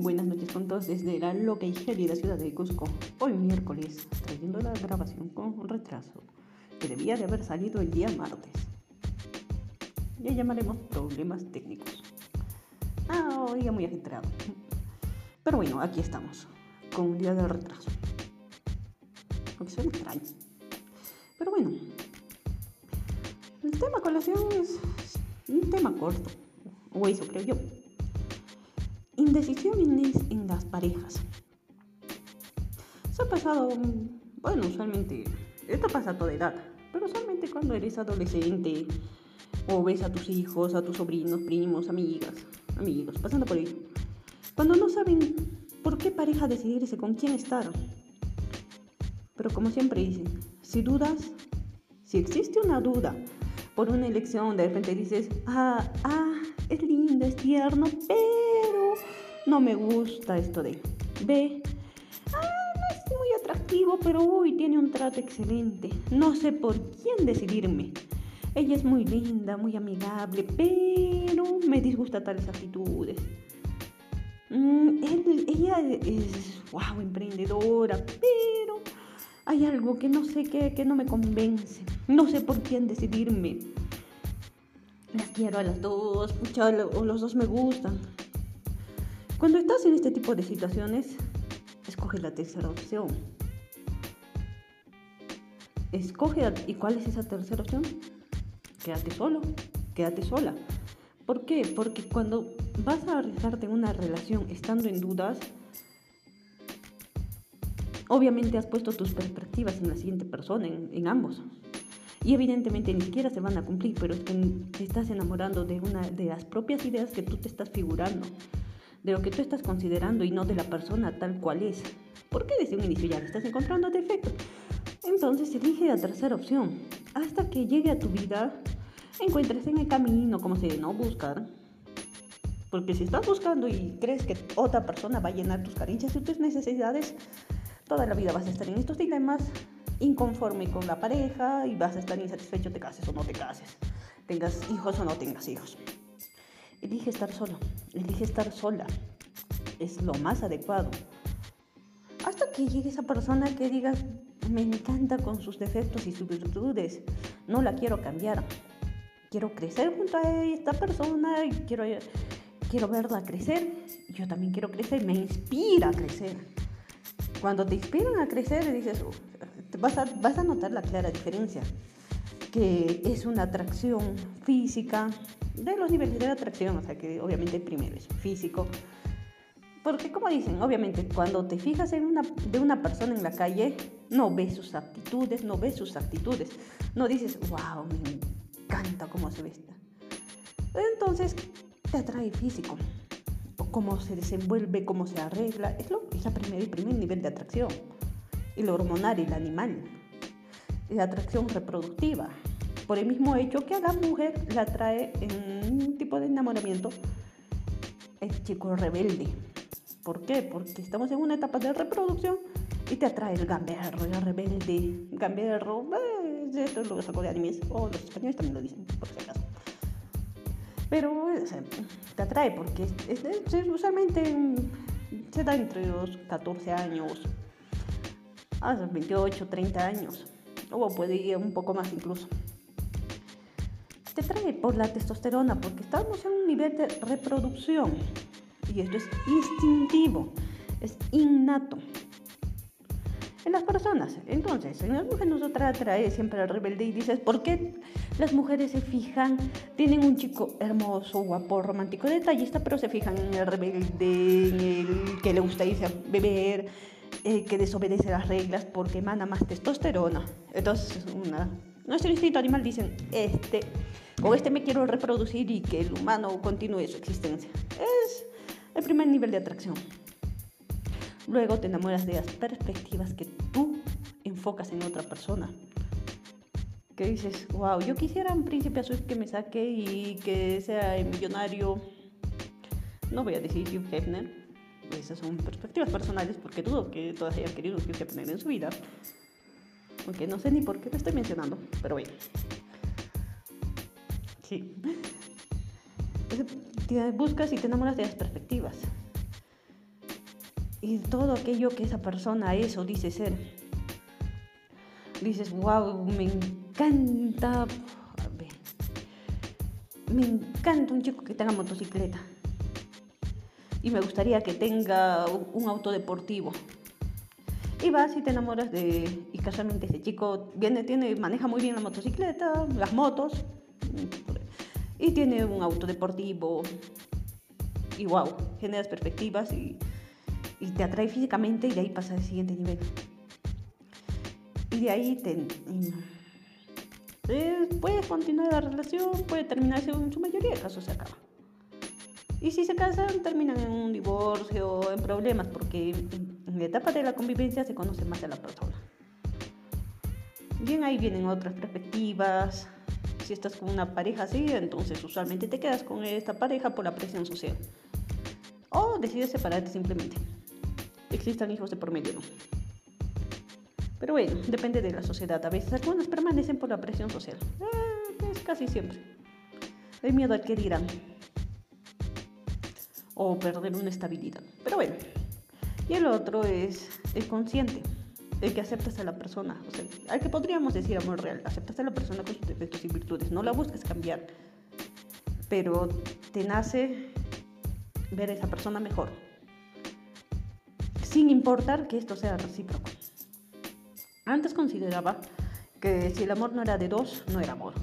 buenas noches con todos desde la loca y gélida ciudad de Cusco. Hoy miércoles, trayendo la grabación con retraso, que debía de haber salido el día martes. Ya llamaremos problemas técnicos. Ah, hoy muy ajetreado. Pero bueno, aquí estamos, con un día de retraso. Aunque suena extraño. Pero bueno, el tema colación es un tema corto, o eso creo yo. Indecisiones en las parejas. Se ha pasado, bueno, usualmente, esto pasa a toda edad, pero usualmente cuando eres adolescente o ves a tus hijos, a tus sobrinos, primos, amigas, amigos, pasando por ahí. Cuando no saben por qué pareja decidirse, con quién estar. Pero como siempre dicen, si dudas, si existe una duda por una elección, de repente dices, ah, ah, es lindo, es tierno, pero no me gusta esto de B. Ah, no es muy atractivo, pero uy, tiene un trato excelente. No sé por quién decidirme. Ella es muy linda, muy amigable, pero me disgusta tales actitudes. Mm, ella es, wow, emprendedora, pero hay algo que no sé qué, que no me convence. No sé por quién decidirme. Las quiero a las dos, o los dos me gustan. Cuando estás en este tipo de situaciones, escoge la tercera opción. Escoge, ¿y cuál es esa tercera opción? Quédate solo, quédate sola. ¿Por qué? Porque cuando vas a arriesgarte en una relación estando en dudas, obviamente has puesto tus perspectivas en la siguiente persona, en, en ambos. Y evidentemente ni siquiera se van a cumplir, pero es que te estás enamorando de una de las propias ideas que tú te estás figurando de lo que tú estás considerando y no de la persona tal cual es. ¿Por qué desde un inicio ya le estás encontrando defectos? Entonces elige la tercera opción. Hasta que llegue a tu vida, encuentres en el camino, como se no buscar. Porque si estás buscando y crees que otra persona va a llenar tus carencias y tus necesidades, toda la vida vas a estar en estos dilemas, inconforme con la pareja y vas a estar insatisfecho, te cases o no te cases, tengas hijos o no tengas hijos. Elige estar solo, elige estar sola. Es lo más adecuado. Hasta que llegue esa persona que diga, me encanta con sus defectos y sus virtudes, no la quiero cambiar. Quiero crecer junto a esta persona quiero, quiero verla crecer. Yo también quiero crecer, me inspira a crecer. Cuando te inspiran a crecer, dices, vas a, vas a notar la clara diferencia, que es una atracción física, de los niveles de atracción, o sea que obviamente primero es físico. Porque como dicen, obviamente cuando te fijas en una, de una persona en la calle, no ves sus aptitudes, no ves sus actitudes, no dices, wow, me encanta cómo se vesta. Entonces te atrae físico, o cómo se desenvuelve, cómo se arregla, es, lo, es la primer, el primer nivel de atracción. El hormonal, el animal, la atracción reproductiva, por el mismo hecho que a la mujer la atrae en un tipo de enamoramiento el chico rebelde. ¿Por qué? Porque estamos en una etapa de reproducción y te atrae el gamberro, el rebelde, gamberro, eh, esto es lo que saco de animes, o los españoles también lo dicen, por si acaso. Pero te atrae porque usualmente se da entre los 14 años a los 28, 30 años, o puede ir un poco más incluso trae por la testosterona, porque estamos en un nivel de reproducción. Y esto es instintivo, es innato. En las personas, entonces, en las mujeres nos atrae siempre el rebelde y dices, ¿por qué las mujeres se fijan, tienen un chico hermoso, guapo, romántico, detallista, pero se fijan en el rebelde, en el que le gusta irse a beber, eh, que desobedece las reglas porque emana más testosterona? Entonces, una nuestro instinto animal dice, este, con este me quiero reproducir y que el humano continúe su existencia. Es el primer nivel de atracción. Luego te enamoras de las perspectivas que tú enfocas en otra persona. Que dices, wow, yo quisiera un príncipe azul que me saque y que sea millonario. No voy a decir Hugh Hefner. Esas son perspectivas personales porque dudo que todas hayan querido Hugh Hefner en su vida. Aunque no sé ni por qué te estoy mencionando, pero bueno. Sí. Buscas y te enamoras de las perspectivas. y todo aquello que esa persona es o dice ser. Dices, wow, me encanta, me encanta un chico que tenga motocicleta. Y me gustaría que tenga un auto deportivo. Y vas y te enamoras de. Y casualmente ese chico viene, tiene, maneja muy bien la motocicleta, las motos. Y tiene un auto deportivo. Y wow, generas perspectivas y y te atrae físicamente y de ahí pasa al siguiente nivel. Y de ahí te, eh, puede continuar la relación, puede terminarse, en su mayoría de casos se acaba. Y si se casan, terminan en un divorcio, en problemas, porque en la etapa de la convivencia se conoce más a la persona. Bien, ahí vienen otras perspectivas. Si estás con una pareja así, entonces usualmente te quedas con esta pareja por la presión social. O decides separarte simplemente existan hijos de por medio. Pero bueno, depende de la sociedad. A veces algunos permanecen por la presión social. Eh, es casi siempre. El miedo al que dirán. O perder una estabilidad. Pero bueno. Y el otro es el consciente. El que aceptas a la persona. O sea, al que podríamos decir amor real. Aceptas a la persona con sus defectos y virtudes. No la buscas cambiar. Pero te nace ver a esa persona mejor sin importar que esto sea recíproco. Antes consideraba que si el amor no era de dos, no era amor.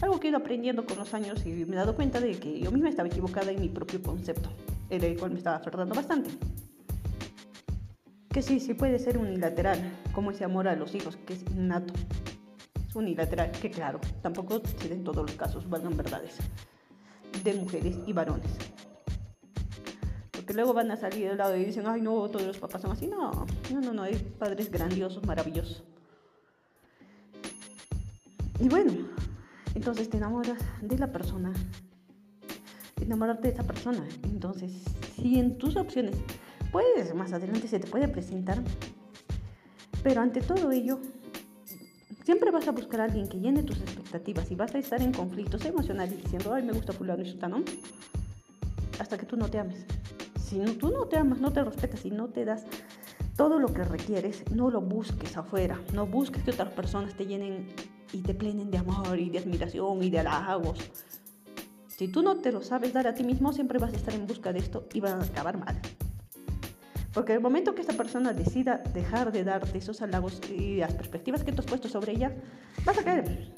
Algo que he ido aprendiendo con los años y me he dado cuenta de que yo misma estaba equivocada en mi propio concepto, el cual me estaba aferrando bastante. Que sí, sí puede ser unilateral, como ese amor a los hijos, que es innato. Es unilateral, que claro, tampoco se en todos los casos, valgan verdades, de mujeres y varones porque luego van a salir del lado y dicen, ay no, todos los papás son así. No, no, no, no, hay padres grandiosos, maravillosos. Y bueno, entonces te enamoras de la persona, enamorarte de esa persona. Entonces, si en tus opciones, pues más adelante se te puede presentar, pero ante todo ello, siempre vas a buscar a alguien que llene tus expectativas y vas a estar en conflictos emocionales diciendo, ay, me gusta fulano y sutano, hasta que tú no te ames. Si tú no te amas, no te respetas y no te das todo lo que requieres, no lo busques afuera. No busques que otras personas te llenen y te plenen de amor y de admiración y de halagos. Si tú no te lo sabes dar a ti mismo, siempre vas a estar en busca de esto y va a acabar mal. Porque el momento que esta persona decida dejar de darte esos halagos y las perspectivas que tú has puesto sobre ella, vas a caer.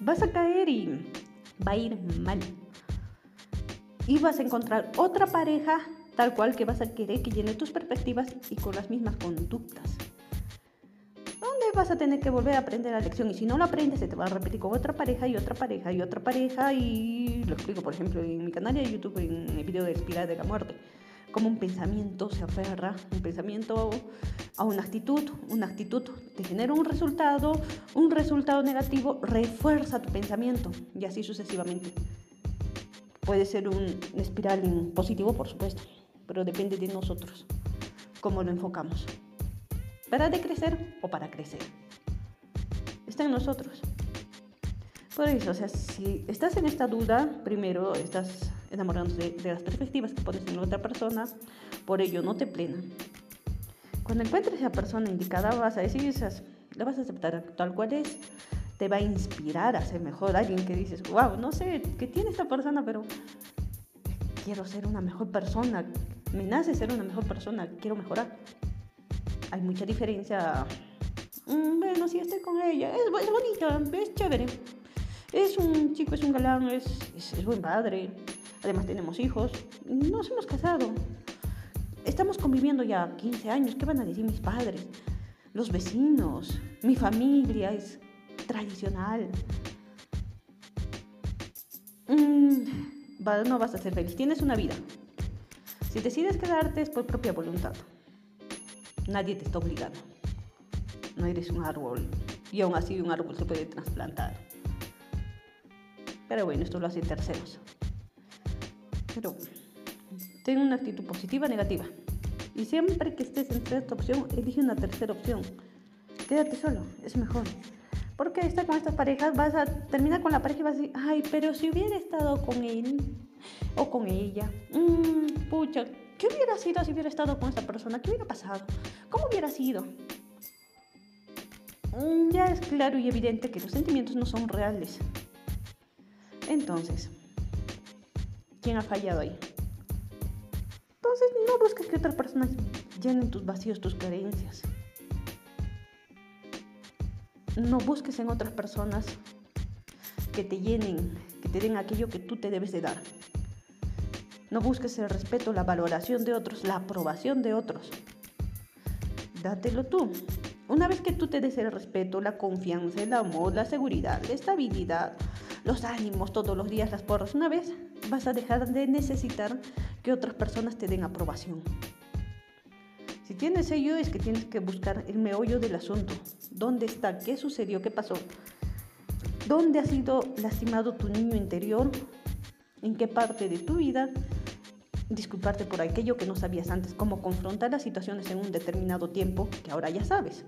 Vas a caer y va a ir mal. Y vas a encontrar otra pareja tal cual que vas a querer que llene tus perspectivas y con las mismas conductas. ¿Dónde vas a tener que volver a aprender la lección y si no lo aprendes se te va a repetir con otra pareja y otra pareja y otra pareja y lo explico por ejemplo en mi canal de YouTube en el video de Espiral de la Muerte como un pensamiento se aferra, un pensamiento a una actitud, una actitud te genera un resultado, un resultado negativo refuerza tu pensamiento y así sucesivamente. Puede ser un espiral positivo, por supuesto pero depende de nosotros cómo lo enfocamos. ¿Para decrecer o para crecer? Está en nosotros. Por eso, o sea, si estás en esta duda, primero estás enamorándote de, las perspectivas que pones en otra persona, por ello no te plena. Cuando encuentres a la persona indicada, vas a decir, la vas a aceptar tal cual es, te va a inspirar a ser mejor. Alguien que dices, wow, no sé qué tiene esta persona, pero quiero ser una mejor persona, me nace ser una mejor persona, quiero mejorar. Hay mucha diferencia. Mm, bueno, si estoy con ella, es, bonita, es chévere. Es un chico, es un galán, es, es, buen padre. Además tenemos hijos. Nos hemos casado. Estamos conviviendo ya 15 años. ¿Qué van a decir mis padres? Los vecinos, mi familia es tradicional. Mm, no vas a ser feliz. Tienes una vida. Si decides quedarte es por propia voluntad. Nadie te está obligando. No eres un árbol y aún así un árbol se puede trasplantar. Pero bueno, esto lo hacen terceros. Pero ten una actitud positiva negativa. Y siempre que estés entre esta opción, elige una tercera opción. Quédate solo, es mejor. Porque estar con estas parejas vas a terminar con la pareja y vas a decir, ay, pero si hubiera estado con él o con ella, mmm, pucha, ¿Qué hubiera sido si hubiera estado con esta persona? ¿Qué hubiera pasado? ¿Cómo hubiera sido? Mm, ya es claro y evidente que los sentimientos no son reales. Entonces, ¿quién ha fallado ahí? Entonces, no busques que otra persona llenen tus vacíos, tus carencias. No busques en otras personas que te llenen, que te den aquello que tú te debes de dar. No busques el respeto, la valoración de otros, la aprobación de otros. Dátelo tú. Una vez que tú te des el respeto, la confianza, el amor, la seguridad, la estabilidad, los ánimos todos los días, las porras, una vez vas a dejar de necesitar que otras personas te den aprobación. Si tienes ello es que tienes que buscar el meollo del asunto. ¿Dónde está? ¿Qué sucedió? ¿Qué pasó? ¿Dónde ha sido lastimado tu niño interior? ¿En qué parte de tu vida? Disculparte por aquello que no sabías antes, cómo confrontar las situaciones en un determinado tiempo que ahora ya sabes.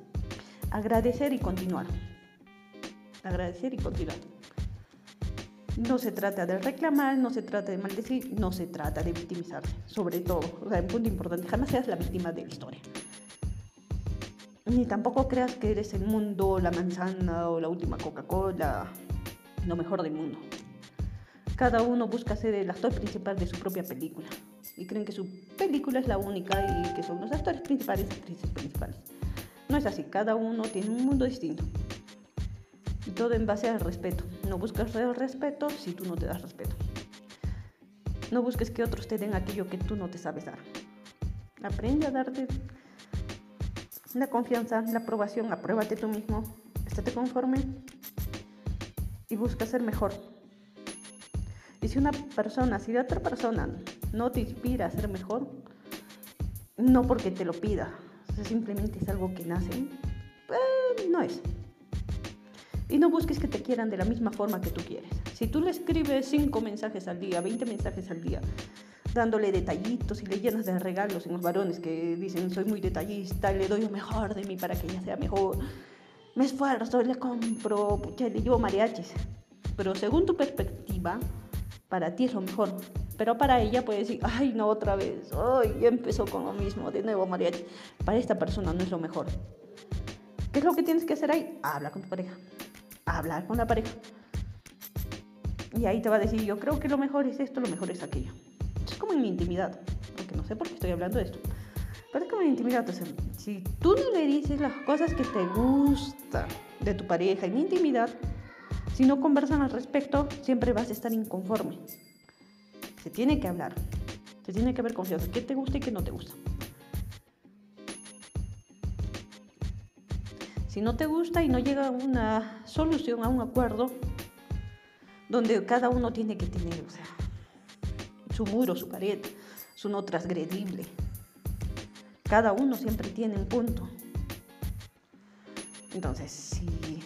Agradecer y continuar. Agradecer y continuar. No se trata de reclamar, no se trata de maldecir, no se trata de victimizarse. Sobre todo, o sea, un punto importante, jamás seas la víctima de la historia. Ni tampoco creas que eres el mundo, la manzana o la última Coca-Cola, lo mejor del mundo. Cada uno busca ser el actor principal de su propia película y creen que su película es la única y que son los actores principales y actrices principales. No es así, cada uno tiene un mundo distinto. Y todo en base al respeto. No busques el respeto si tú no te das respeto. No busques que otros te den aquello que tú no te sabes dar. Aprende a darte la confianza, la aprobación, apruébate tú mismo, estate conforme y busca ser mejor. Y si una persona, si otra persona no te inspira a ser mejor, no porque te lo pida, simplemente es algo que nace, pues no es. Y no busques que te quieran de la misma forma que tú quieres. Si tú le escribes 5 mensajes al día, 20 mensajes al día, dándole detallitos y le llenas de regalos en los varones que dicen soy muy detallista, le doy lo mejor de mí para que ella sea mejor, me esfuerzo, le compro, pucha, le llevo mariachis. Pero según tu perspectiva, para ti es lo mejor. Pero para ella puede decir, ay, no, otra vez, ay, ya empezó con lo mismo, de nuevo mariachi. Para esta persona no es lo mejor. ¿Qué es lo que tienes que hacer ahí? Habla con tu pareja hablar con la pareja. Y ahí te va a decir, yo creo que lo mejor es esto, lo mejor es aquello. Es como en mi intimidad, porque no sé por qué estoy hablando de esto. Pero es como en mi intimidad, o si tú no le dices las cosas que te gustan de tu pareja en intimidad, si no conversan al respecto, siempre vas a estar inconforme. Se tiene que hablar, se tiene que haber confianza, qué te gusta y qué no te gusta. Si no te gusta y no llega a una solución, a un acuerdo, donde cada uno tiene que tener su muro, su pared, su no transgredible. Cada uno siempre tiene un punto. Entonces, si,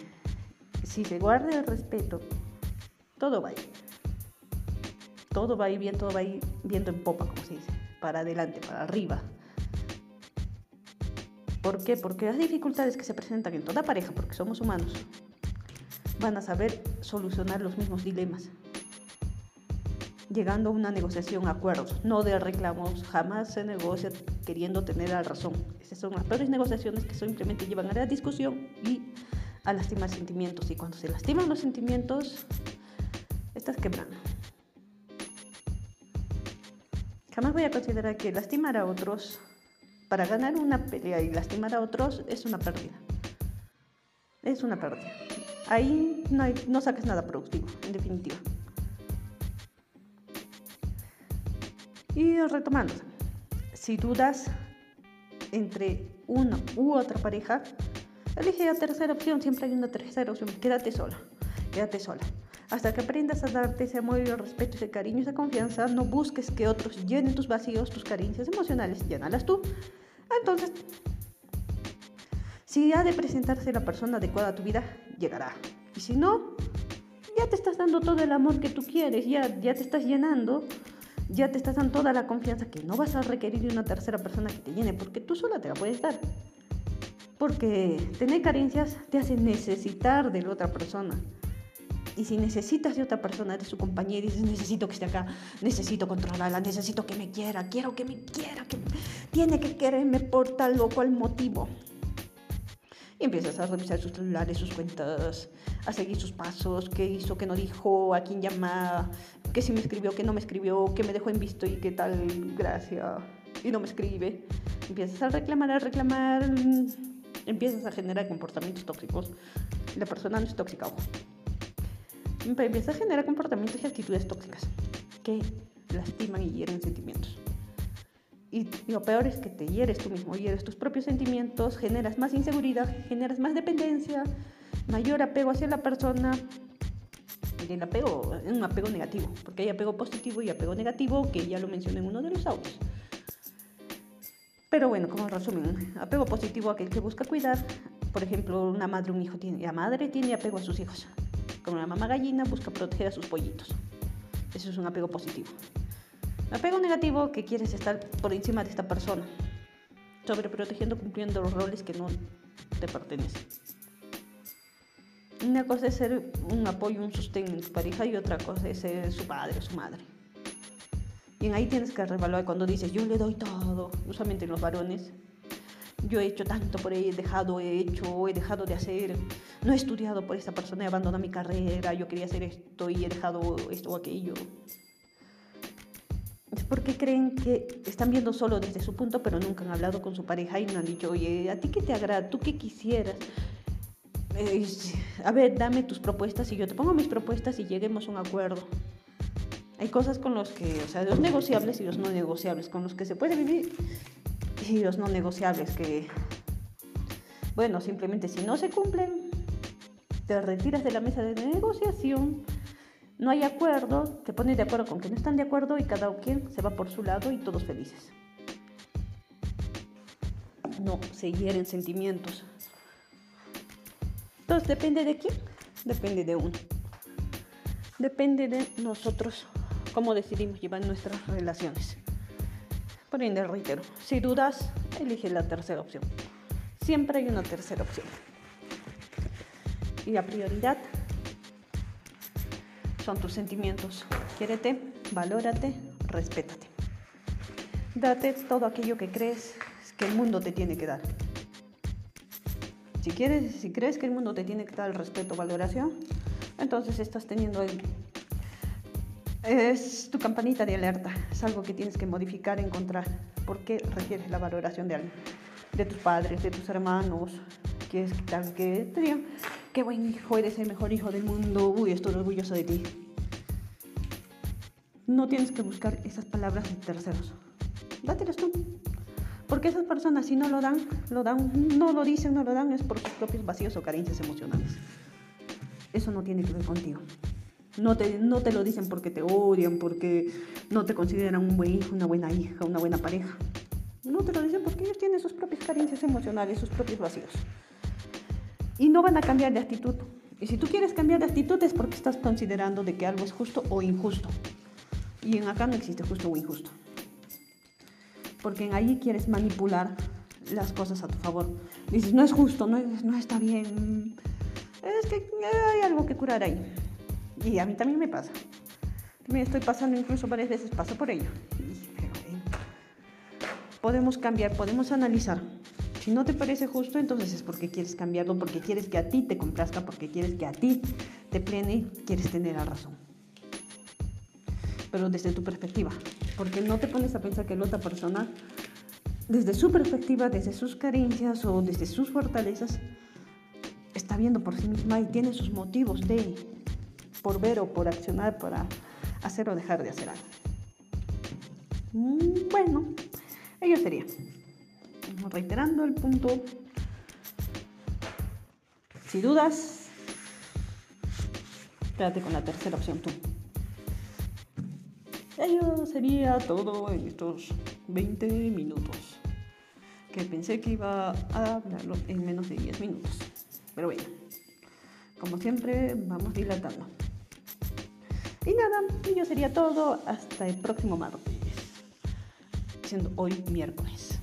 si se guarda el respeto, todo va a ir. Todo va a ir bien, todo va a ir viento en popa, como se dice, para adelante, para arriba. ¿Por qué? Porque las dificultades que se presentan en toda pareja, porque somos humanos, van a saber solucionar los mismos dilemas, llegando a una negociación, acuerdos, no de reclamos, jamás se negocia queriendo tener la razón. Esas son las peores negociaciones que simplemente llevan a la discusión y a lastimar sentimientos. Y cuando se lastiman los sentimientos, estás quebrando. Jamás voy a considerar que lastimar a otros para ganar una pelea y lastimar a otros es una pérdida. Es una pérdida. Ahí no, hay, saques nada productivo, en definitiva. Y retomando, si dudas entre una u otra pareja, elige la tercera opción, siempre hay una tercera opción, quédate sola, quédate sola. Hasta que aprendas a darte ese amor, el respeto, ese cariño, esa confianza, no busques que otros llenen tus vacíos, tus carencias emocionales, llénalas tú. Entonces, si ha de presentarse la persona adecuada a tu vida, llegará. Y si no, ya te estás dando todo el amor que tú quieres, ya, ya te estás llenando, ya te estás dando toda la confianza que no vas a requerir de una tercera persona que te llene, porque tú sola te la puedes dar. Porque tener carencias te hace necesitar de la otra persona. Y si necesitas de otra persona, de su compañía, y dices, necesito que esté acá, necesito controlarla, necesito que me quiera, quiero que me quiera, que tiene que quererme por tal o cual motivo. Y empiezas a revisar sus celulares, sus cuentas, a seguir sus pasos, qué hizo, qué no dijo, a quién llama, qué si me escribió, qué no me escribió, qué me dejó en visto y qué tal, gracias, y no me escribe. Empiezas a reclamar, a reclamar, empiezas a generar comportamientos tóxicos. La persona no es tóxica, ojo. Empieza a generar comportamientos y actitudes tóxicas que lastiman y hieren sentimientos. Y lo peor es que te hieres tú mismo, hieres tus propios sentimientos, generas más inseguridad, generas más dependencia, mayor apego hacia la persona. Y el apego es un apego negativo, porque hay apego positivo y apego negativo, que ya lo mencioné en uno de los audios. Pero bueno, como resumen, apego positivo aquel que busca cuidar. Por ejemplo, una madre, un hijo tiene, la madre tiene apego a sus hijos. Como la mamá gallina busca proteger a sus pollitos. Eso es un apego positivo. Apego negativo que quieres estar por encima de esta persona, sobreprotegiendo, cumpliendo los roles que no te pertenecen. Una cosa es ser un apoyo, un sostén en tu pareja y otra cosa es ser su padre su madre. Y ahí tienes que revaluar cuando dices, yo le doy todo, usualmente en los varones. Yo he hecho tanto por ella, he dejado, he hecho, he dejado de hacer, no he estudiado por esta persona, he abandonado mi carrera, yo quería hacer esto y he dejado esto o aquello. Es porque creen que están viendo solo desde su punto, pero nunca han hablado con su pareja y no han dicho, oye, ¿a ti qué te agrada? ¿Tú qué quisieras? a ver, dame tus propuestas y yo te pongo mis propuestas y lleguemos a un acuerdo. Hay cosas con los que, o sea, los negociables y los no negociables, con los que se puede vivir no negociables, que, bueno, simplemente si no se cumplen, te retiras de la mesa de negociación, no hay acuerdo, te pones de acuerdo con que no están de acuerdo y cada quien se va por su lado y todos felices. No se hieren sentimientos. Entonces, ¿depende de quién? Depende de uno. Depende de nosotros cómo decidimos llevar nuestras relaciones. Por ende, reitero, si dudas, elige la tercera opción. Siempre hay una tercera opción. Y la prioridad son tus sentimientos. Quiérete, valórate, respétate. Date todo aquello que crees que el mundo te tiene que dar. Si, quieres, si crees que el mundo te tiene que dar respeto, valoración, entonces estás teniendo el es tu campanita de alerta, es algo que tienes que modificar, encontrar. ¿Por qué requieres la valoración de alguien? De tus padres, de tus hermanos, que es tal que te digan, qué buen hijo, eres el mejor hijo del mundo, uy, estoy orgulloso de ti. No tienes que buscar esas palabras de terceros. Dátelas tú. Porque esas personas si no lo dan, lo dan, no lo dicen, no lo dan, es por sus propios vacíos o carencias emocionales. Eso no tiene que ver contigo. No te, no te lo dicen porque te odian, porque no te consideran un buen hijo, una buena hija, una buena pareja. No te lo dicen porque ellos tienen sus propias carencias emocionales, sus propios vacíos. Y no van a cambiar de actitud. Y si tú quieres cambiar de actitud es porque estás considerando de que algo es justo o injusto. Y en acá no existe justo o injusto. Porque en ahí quieres manipular las cosas a tu favor. Dices, no es justo, no, no está bien. Es que hay algo que curar ahí. Y a mí también me pasa. También estoy pasando, incluso varias veces paso por ello. podemos cambiar, podemos analizar. Si no te parece justo, entonces es porque quieres cambiarlo, porque quieres que a ti te complazca, porque quieres que a ti te plene, quieres tener la razón. Pero desde tu perspectiva, porque no te pones a pensar que la otra persona, desde su perspectiva, desde sus carencias o desde sus fortalezas, está viendo por sí misma y tiene sus motivos de por ver o por accionar para hacer o dejar de hacer algo. Mm, bueno, ello sería. Reiterando el punto. Si dudas, quédate con la tercera opción tú. Ello sería todo en estos 20 minutos. Que pensé que iba a hablarlo en menos de 10 minutos. Pero bueno, como siempre, vamos dilatando. Y nada, yo sería todo hasta el próximo martes, siendo hoy miércoles.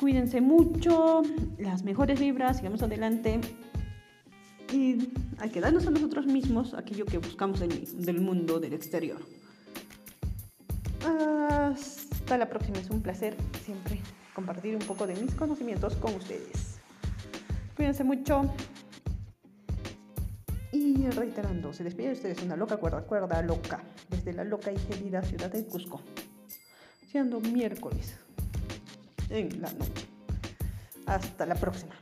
Cuídense mucho, las mejores vibras, sigamos adelante y hay que darnos a nosotros mismos aquello que buscamos del mundo, del exterior. Hasta la próxima, es un placer siempre compartir un poco de mis conocimientos con ustedes. Cuídense mucho. Y reiterando, se despide de ustedes una loca cuerda, cuerda loca, desde la loca y querida ciudad de Cusco, siendo miércoles en la noche. Hasta la próxima.